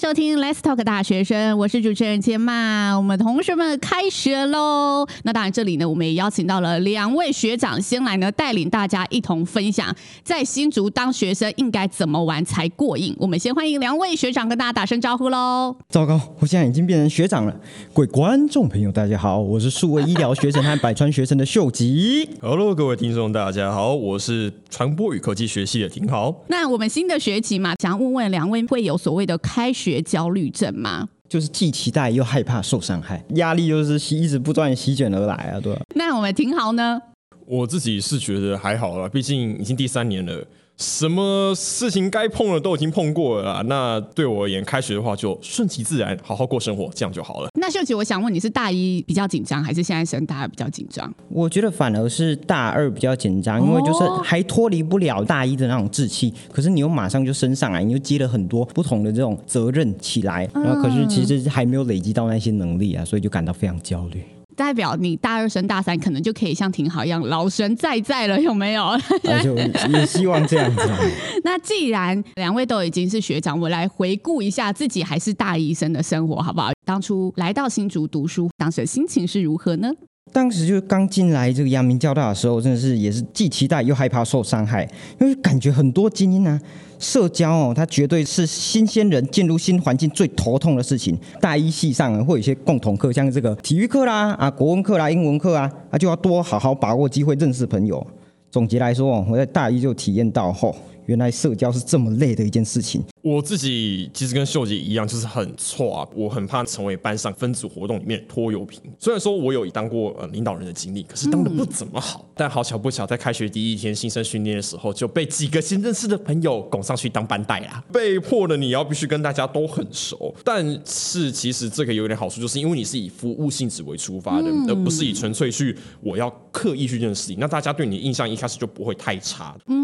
收听 Let's Talk 大学生，我是主持人千曼。我们同学们开学喽！那当然，这里呢，我们也邀请到了两位学长，先来呢带领大家一同分享，在新竹当学生应该怎么玩才过瘾。我们先欢迎两位学长跟大家打声招呼喽！糟糕，我现在已经变成学长了。各位观众朋友，大家好，我是数位医疗学生和百川学生的秀吉。Hello，各位听众，大家好，我是传播与科技学系的廷豪。那我们新的学期嘛，想要问问两位，会有所谓的开学焦虑症吗？就是既期待又害怕受伤害，压力就是一直不断席卷而来啊，对吧？那我们廷豪呢？我自己是觉得还好啦，毕竟已经第三年了。什么事情该碰的都已经碰过了，那对我而言，开学的话就顺其自然，好好过生活，这样就好了。那秀琪，我想问你是大一比较紧张，还是现在升大二比较紧张？我觉得反而是大二比较紧张，因为就是还脱离不了大一的那种稚气，可是你又马上就升上来，你又接了很多不同的这种责任起来，然后可是其实还没有累积到那些能力啊，所以就感到非常焦虑。代表你大二升大三，可能就可以像廷好一样老神在在了，有没有？就也希望这样子。那既然两位都已经是学长，我来回顾一下自己还是大一生的生活，好不好？当初来到新竹读书，当时的心情是如何呢？当时就是刚进来这个阳明交大的时候，真的是也是既期待又害怕受伤害，因为感觉很多精英呢，社交哦，它绝对是新鲜人进入新环境最头痛的事情。大一系上会有一些共同课，像这个体育课啦、啊国文课啦、英文课啊，啊就要多好好把握机会认识朋友。总结来说，我在大一就体验到后。原来社交是这么累的一件事情。我自己其实跟秀姐一样，就是很挫啊，我很怕成为班上分组活动里面拖油瓶。虽然说我有当过呃领导人的经历，可是当的不怎么好。嗯、但好巧不巧，在开学第一天新生训练的时候，就被几个新认识的朋友拱上去当班带啦。被迫的你要必须跟大家都很熟。但是其实这个有点好处，就是因为你是以服务性质为出发的，嗯、而不是以纯粹去我要刻意去认识你。那大家对你的印象一开始就不会太差。嗯，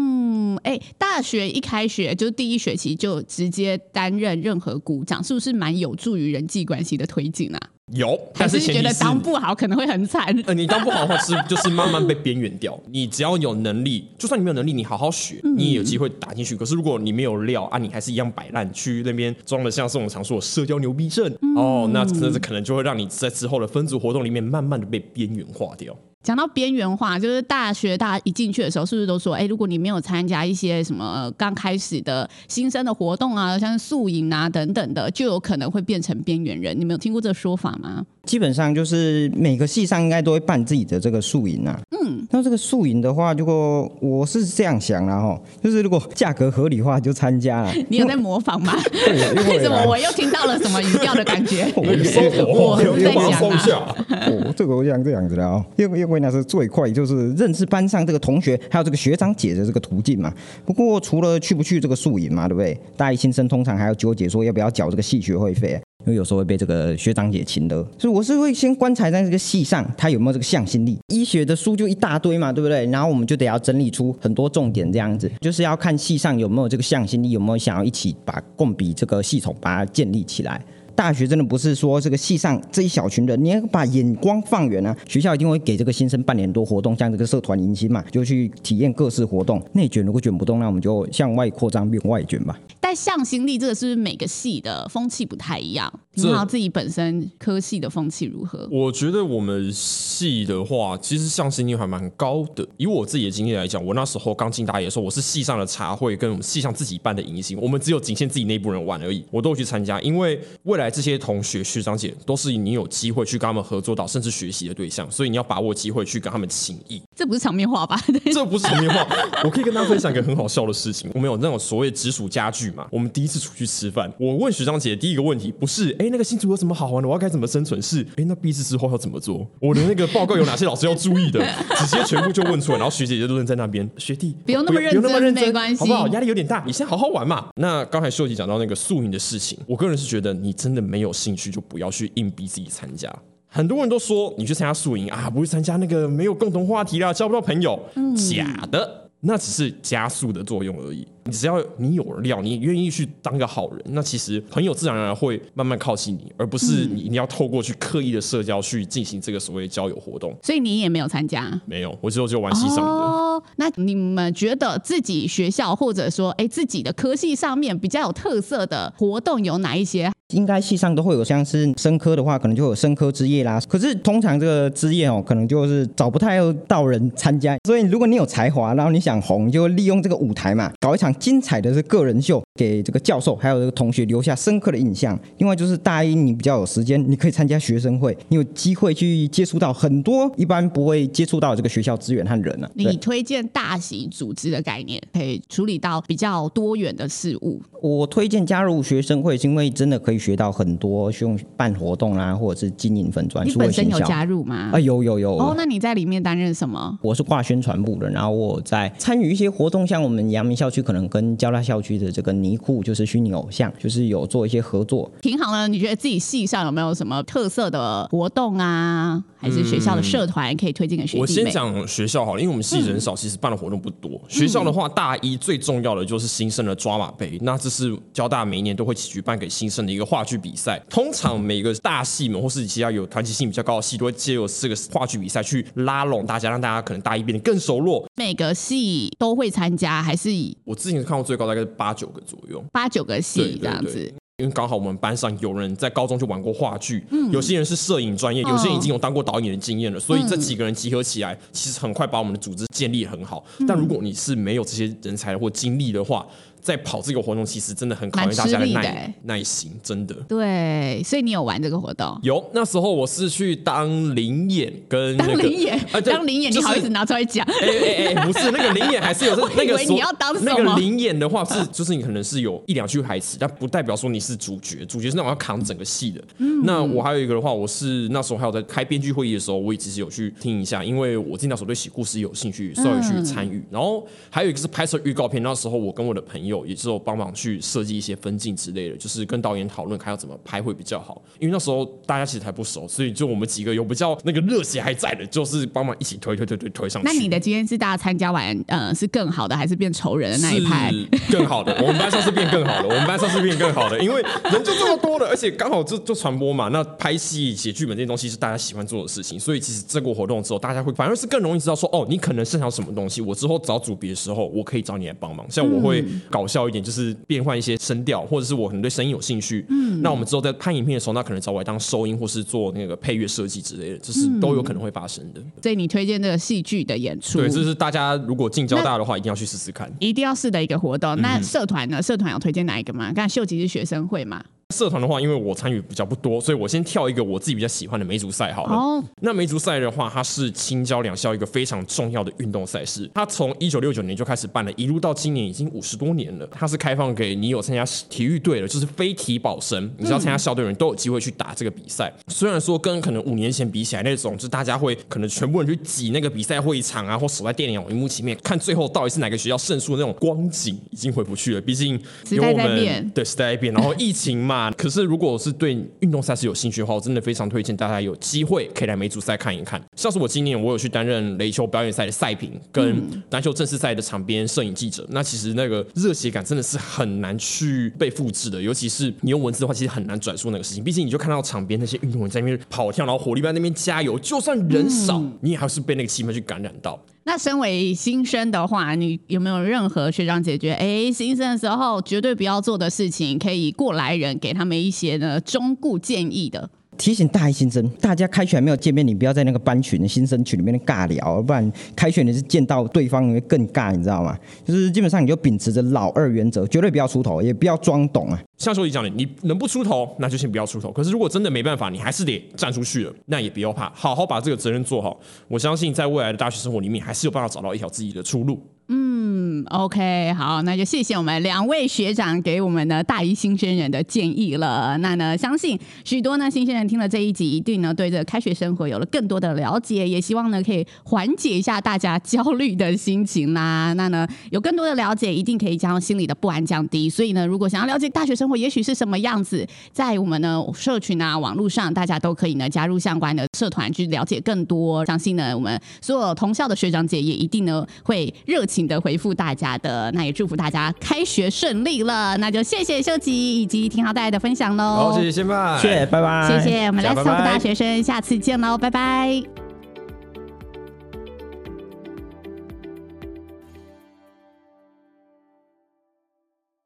哎、欸，大。大学一开学就第一学期就直接担任任何股长，是不是蛮有助于人际关系的推进啊？有，但是，是觉得当不好可能会很惨。呃，你当不好的话是就是慢慢被边缘掉。你只要有能力，就算你没有能力，你好好学，你也有机会打进去。可是如果你没有料啊，你还是一样摆烂，去那边装的像是我们常说的社交牛逼症、嗯、哦，那真的是可能就会让你在之后的分组活动里面慢慢的被边缘化掉。讲到边缘化，就是大学大家一进去的时候，是不是都说，哎，如果你没有参加一些什么刚开始的新生的活动啊，像是宿营啊等等的，就有可能会变成边缘人？你们有听过这个说法吗？基本上就是每个系上应该都会办自己的这个宿营啊。嗯，那这个宿营的话，如果我是这样想啦哈，就是如果价格合理的话就参加了。你有在模仿吗？为什么我又听到了什么语调的感觉？我在想啊。哦，这个我想这样子的啊，因为因为那是最快就是认识班上这个同学还有这个学长姐的这个途径嘛。不过除了去不去这个宿营嘛，对不对？大一新生通常还要纠结说要不要缴这个系学会费。因为有时候会被这个学长姐请的，所以我是会先观察在这个系上，他有没有这个向心力。医学的书就一大堆嘛，对不对？然后我们就得要整理出很多重点，这样子就是要看系上有没有这个向心力，有没有想要一起把共笔这个系统把它建立起来。大学真的不是说这个系上这一小群人，你要把眼光放远啊。学校一定会给这个新生半年多活动，像这个社团迎新嘛，就去体验各式活动。内卷如果卷不动，那我们就向外扩张变外卷吧。但向心力这个是不是每个系的风气不太一样？你好，自己本身科系的风气如何？我觉得我们系的话，其实向心力还蛮高的。以我自己的经验来讲，我那时候刚进大一的时候，我是系上的茶会跟我们系上自己办的迎新，我们只有仅限自己内部人玩而已，我都有去参加，因为未来。这些同学学长姐都是你有机会去跟他们合作到，甚至学习的对象，所以你要把握机会去跟他们情谊。这不是场面话吧？这不是场面话。我可以跟大家分享一个很好笑的事情。我们有那种所谓直属家具嘛？我们第一次出去吃饭，我问学长姐第一个问题不是哎，那个新竹有什么好玩的？我要该怎么生存？是哎，那毕业之后要怎么做？我的那个报告有哪些老师要注意的？直接全部就问出来，然后学姐就愣在那边。学弟不用那么认真，不用那么认真，没关系，好不好？压力有点大，你先好好玩嘛。那刚才秀吉讲到那个宿营的事情，我个人是觉得你真的没有兴趣就不要去硬逼自己参加。很多人都说你去参加宿营啊，不去参加那个没有共同话题啦，交不到朋友。嗯、假的。那只是加速的作用而已。你只要你有料，你愿意去当个好人，那其实朋友自然而然会慢慢靠近你，而不是你一定要透过去刻意的社交去进行这个所谓交友活动。所以你也没有参加？没有，我只有就玩系上的。哦，那你们觉得自己学校或者说哎自己的科系上面比较有特色的活动有哪一些？应该系上都会有，像是生科的话，可能就有生科之夜啦。可是通常这个之夜哦，可能就是找不太到人参加。所以如果你有才华，然后你想红，就利用这个舞台嘛，搞一场精彩的这个人秀，给这个教授还有这个同学留下深刻的印象。另外就是大一你比较有时间，你可以参加学生会，你有机会去接触到很多一般不会接触到这个学校资源和人呢、啊。你推荐大型组织的概念，可以处理到比较多元的事物。我推荐加入学生会，是因为真的可以学到很多，用办活动啊，或者是经营粉专。你本身有加入吗？啊，有有有。哦，那你在里面担任什么？我是挂宣传部的，然后我在参与一些活动，像我们阳明校区可能跟交大校区的这个尼库，就是虚拟偶像，就是有做一些合作。挺好的，你觉得自己系上有没有什么特色的活动啊？还是学校的社团可以推荐给学弟妹？我先讲学校好了，因为我们系人少，其实办的活动不多。嗯、学校的话，大一最重要的就是新生的抓马杯，那这是交大每一年都会举办给新生的一个话剧比赛。通常每个大戏们或是其他有团结性比较高的戏，都会借由这个话剧比赛去拉拢大家，让大家可能大一变得更熟络。每个戏都会参加，还是以我之前看过最高大概是八九个左右，八九个戏这样子。因为刚好我们班上有人在高中就玩过话剧，嗯、有些人是摄影专业，有些人已经有当过导演的经验了，所以这几个人集合起来，其实很快把我们的组织建立很好。但如果你是没有这些人才或经历的话，在跑这个活动，其实真的很考验大家的耐耐心，真的。对，所以你有玩这个活动？有，那时候我是去当灵眼，跟那个当灵眼，呃、当灵演，你好意思拿出来讲？哎哎哎，不是那个灵眼，还是有这 那个。你要当什么？那个灵眼的话 是，就是你可能是有一两句台词，但不代表说你是主角，主角是那种要扛整个戏的。嗯。那我还有一个的话，我是那时候还有在开编剧会议的时候，我也其实有去听一下，因为我那时候对写故事有兴趣，稍微去参与。然后还有一个是拍摄预告片，那时候我跟我的朋友也是有帮忙。去设计一些分镜之类的，就是跟导演讨论看要怎么拍会比较好。因为那时候大家其实还不熟，所以就我们几个有比较那个热血还在的，就是帮忙一起推推推推推上去。那你的经验是大家参加完，呃，是更好的，还是变仇人的那一派？更好的，我们班上是变更好的，我们班上是变更好的，因为人就这么多了，而且刚好就就传播嘛。那拍戏写剧本这些东西是大家喜欢做的事情，所以其实这个活动之后，大家会反而是更容易知道说，哦，你可能擅长什么东西，我之后找组别的时候，我可以找你来帮忙。像我会搞笑一点，就是变换一些声调，或者是我可能对声音有兴趣，嗯，那我们之后在拍影片的时候，那可能找我来当收音，或是做那个配乐设计之类的，就是都有可能会发生的。所以你推荐这个戏剧的演出，对，这是大家如果进交大的话，一定要去试试看，一定要试的一个活动。那社团呢？社团有推荐哪一个吗？刚才秀吉是学生会嘛？社团的话，因为我参与比较不多，所以我先跳一个我自己比较喜欢的梅竹赛好了。Oh. 那梅竹赛的话，它是青椒两校一个非常重要的运动赛事。它从一九六九年就开始办了，一路到今年已经五十多年了。它是开放给你有参加体育队的，就是非体保生，你知道参加校队的人都有机会去打这个比赛。嗯、虽然说跟可能五年前比起来，那种就是大家会可能全部人去挤那个比赛会场啊，或守在电影荧幕前面看最后到底是哪个学校胜出的那种光景，已经回不去了。毕竟有我们对时代在变，然后疫情嘛。可是如果是对运动赛事有兴趣的话，我真的非常推荐大家有机会可以来梅竹赛看一看。像是我今年我有去担任垒球表演赛的赛评，跟篮球正式赛的场边摄影记者。那其实那个热血感真的是很难去被复制的，尤其是你用文字的话，其实很难转述那个事情。毕竟你就看到场边那些运动员在那边跑跳，然后火力在那边加油，就算人少，你也还是被那个气氛去感染到。那身为新生的话，你有没有任何学长姐觉得，哎，新生的时候绝对不要做的事情，可以过来人给他们一些呢忠告建议的？提醒大一新生，大家开学还没有见面，你不要在那个班群、新生群里面尬聊，不然开学你是见到对方你会更尬，你知道吗？就是基本上你就秉持着老二原则，绝对不要出头，也不要装懂啊。像说你讲的，你能不出头，那就先不要出头。可是如果真的没办法，你还是得站出去了，那也不要怕，好好把这个责任做好。我相信在未来的大学生活里面，还是有办法找到一条自己的出路。嗯，OK，好，那就谢谢我们两位学长给我们的大一新生人的建议了。那呢，相信许多呢新鲜人听了这一集，一定呢对这开学生活有了更多的了解，也希望呢可以缓解一下大家焦虑的心情啦。那呢有更多的了解，一定可以将心里的不安降低。所以呢，如果想要了解大学生生活也许是什么样子，在我们的社群啊、网络上，大家都可以呢加入相关的社团去了解更多。相信呢，我们所有同校的学长姐也一定呢会热情的回复大家的。那也祝福大家开学顺利了。那就谢谢秀吉以及廷豪带来的分享喽。好，谢谢先辈，谢谢，拜拜，谢谢我们 Let's Talk 大学生，下次见喽，拜拜。